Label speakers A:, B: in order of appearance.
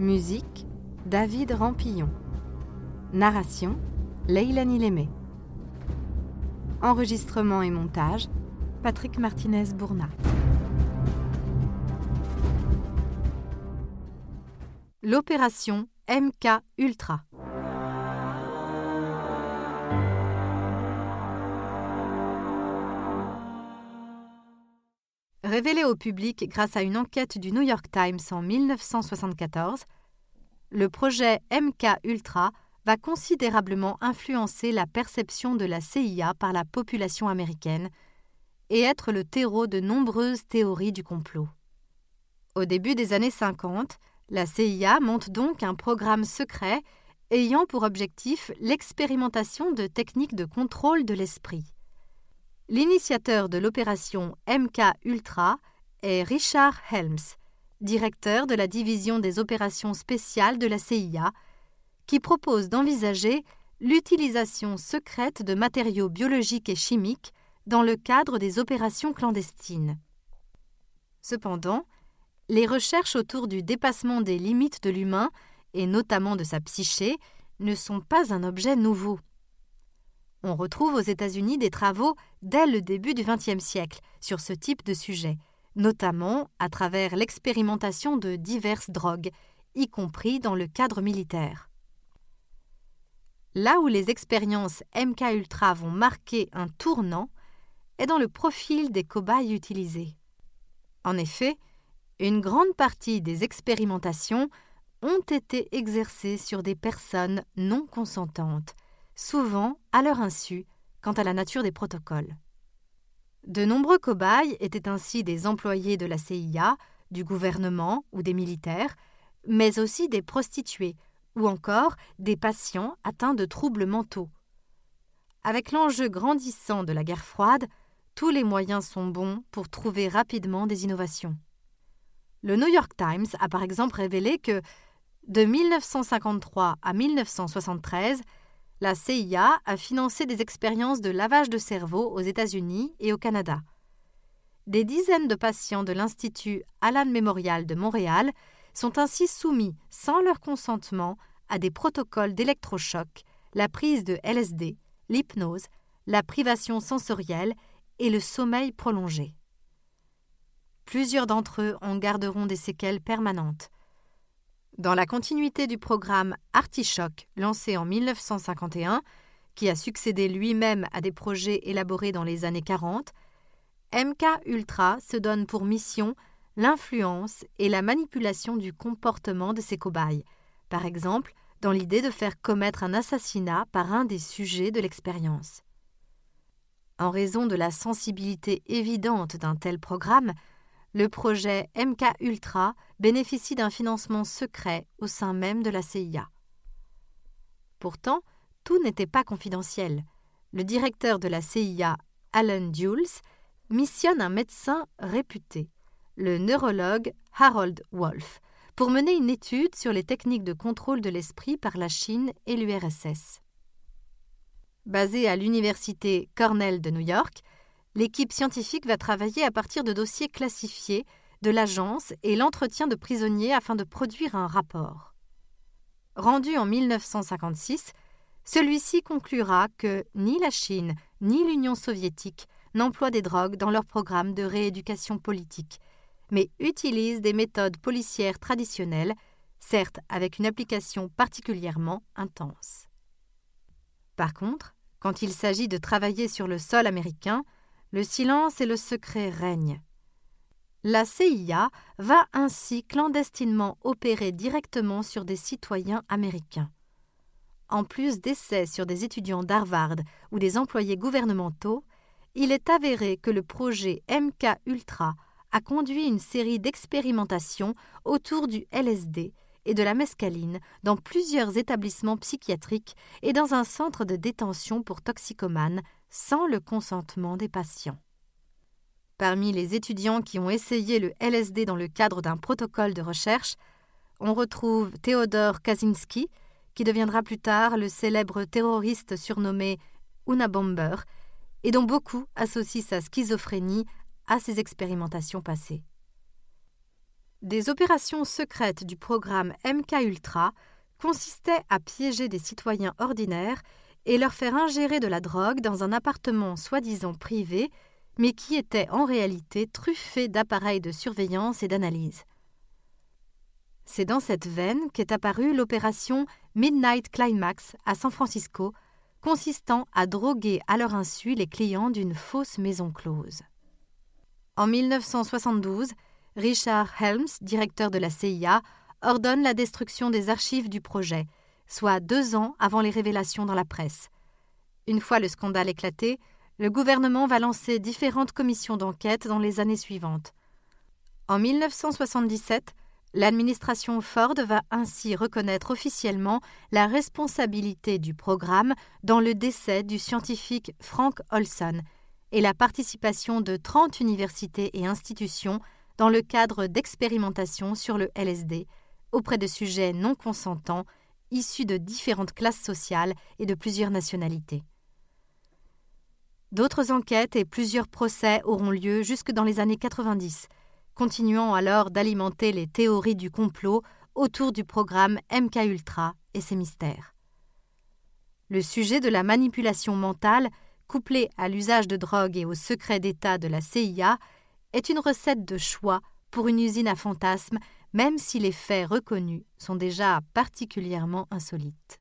A: Musique David Rampillon. Narration Leilani Lémé. Enregistrement et montage Patrick Martinez-Bourna. L'opération MK Ultra. Révélé au public grâce à une enquête du New York Times en 1974, le projet MK Ultra va considérablement influencer la perception de la CIA par la population américaine et être le terreau de nombreuses théories du complot. Au début des années 50, la CIA monte donc un programme secret ayant pour objectif l'expérimentation de techniques de contrôle de l'esprit. L'initiateur de l'opération MK Ultra est Richard Helms, directeur de la division des opérations spéciales de la CIA, qui propose d'envisager l'utilisation secrète de matériaux biologiques et chimiques dans le cadre des opérations clandestines. Cependant, les recherches autour du dépassement des limites de l'humain, et notamment de sa psyché, ne sont pas un objet nouveau. On retrouve aux États-Unis des travaux dès le début du XXe siècle sur ce type de sujet, notamment à travers l'expérimentation de diverses drogues, y compris dans le cadre militaire. Là où les expériences MK Ultra vont marquer un tournant est dans le profil des cobayes utilisés. En effet, une grande partie des expérimentations ont été exercées sur des personnes non consentantes, souvent à leur insu quant à la nature des protocoles. De nombreux cobayes étaient ainsi des employés de la CIA, du gouvernement ou des militaires, mais aussi des prostituées ou encore des patients atteints de troubles mentaux. Avec l'enjeu grandissant de la guerre froide, tous les moyens sont bons pour trouver rapidement des innovations. Le New York Times a par exemple révélé que, de 1953 à 1973, la CIA a financé des expériences de lavage de cerveau aux États-Unis et au Canada. Des dizaines de patients de l'Institut Allan Memorial de Montréal sont ainsi soumis, sans leur consentement, à des protocoles d'électrochoc, la prise de LSD, l'hypnose, la privation sensorielle et le sommeil prolongé. Plusieurs d'entre eux en garderont des séquelles permanentes. Dans la continuité du programme Artichoc lancé en 1951, qui a succédé lui-même à des projets élaborés dans les années 40, MK Ultra se donne pour mission l'influence et la manipulation du comportement de ses cobayes, par exemple dans l'idée de faire commettre un assassinat par un des sujets de l'expérience. En raison de la sensibilité évidente d'un tel programme, le projet MK Ultra bénéficie d'un financement secret au sein même de la CIA. Pourtant, tout n'était pas confidentiel. Le directeur de la CIA, Alan Dulles, missionne un médecin réputé, le neurologue Harold Wolff, pour mener une étude sur les techniques de contrôle de l'esprit par la Chine et l'URSS. Basé à l'université Cornell de New York, l'équipe scientifique va travailler à partir de dossiers classifiés de l'agence et l'entretien de prisonniers afin de produire un rapport. Rendu en 1956, celui-ci conclura que ni la Chine ni l'Union soviétique n'emploient des drogues dans leur programme de rééducation politique, mais utilisent des méthodes policières traditionnelles, certes avec une application particulièrement intense. Par contre, quand il s'agit de travailler sur le sol américain, le silence et le secret règnent. La CIA va ainsi clandestinement opérer directement sur des citoyens américains. En plus d'essais sur des étudiants d'Harvard ou des employés gouvernementaux, il est avéré que le projet MK Ultra a conduit une série d'expérimentations autour du LSD et de la mescaline dans plusieurs établissements psychiatriques et dans un centre de détention pour toxicomanes sans le consentement des patients. Parmi les étudiants qui ont essayé le LSD dans le cadre d'un protocole de recherche, on retrouve Theodore Kaczynski, qui deviendra plus tard le célèbre terroriste surnommé Unabomber, et dont beaucoup associent sa schizophrénie à ses expérimentations passées. Des opérations secrètes du programme MK-Ultra consistaient à piéger des citoyens ordinaires et leur faire ingérer de la drogue dans un appartement soi-disant privé, mais qui était en réalité truffé d'appareils de surveillance et d'analyse. C'est dans cette veine qu'est apparue l'opération Midnight Climax à San Francisco, consistant à droguer à leur insu les clients d'une fausse maison close. En 1972, Richard Helms, directeur de la CIA, ordonne la destruction des archives du projet, soit deux ans avant les révélations dans la presse. Une fois le scandale éclaté, le gouvernement va lancer différentes commissions d'enquête dans les années suivantes. En 1977, l'administration Ford va ainsi reconnaître officiellement la responsabilité du programme dans le décès du scientifique Frank Olson et la participation de 30 universités et institutions dans le cadre d'expérimentations sur le LSD auprès de sujets non consentants issus de différentes classes sociales et de plusieurs nationalités. D'autres enquêtes et plusieurs procès auront lieu jusque dans les années 90, continuant alors d'alimenter les théories du complot autour du programme MK-Ultra et ses mystères. Le sujet de la manipulation mentale, couplé à l'usage de drogue et au secret d'État de la CIA, est une recette de choix pour une usine à fantasmes, même si les faits reconnus sont déjà particulièrement insolites.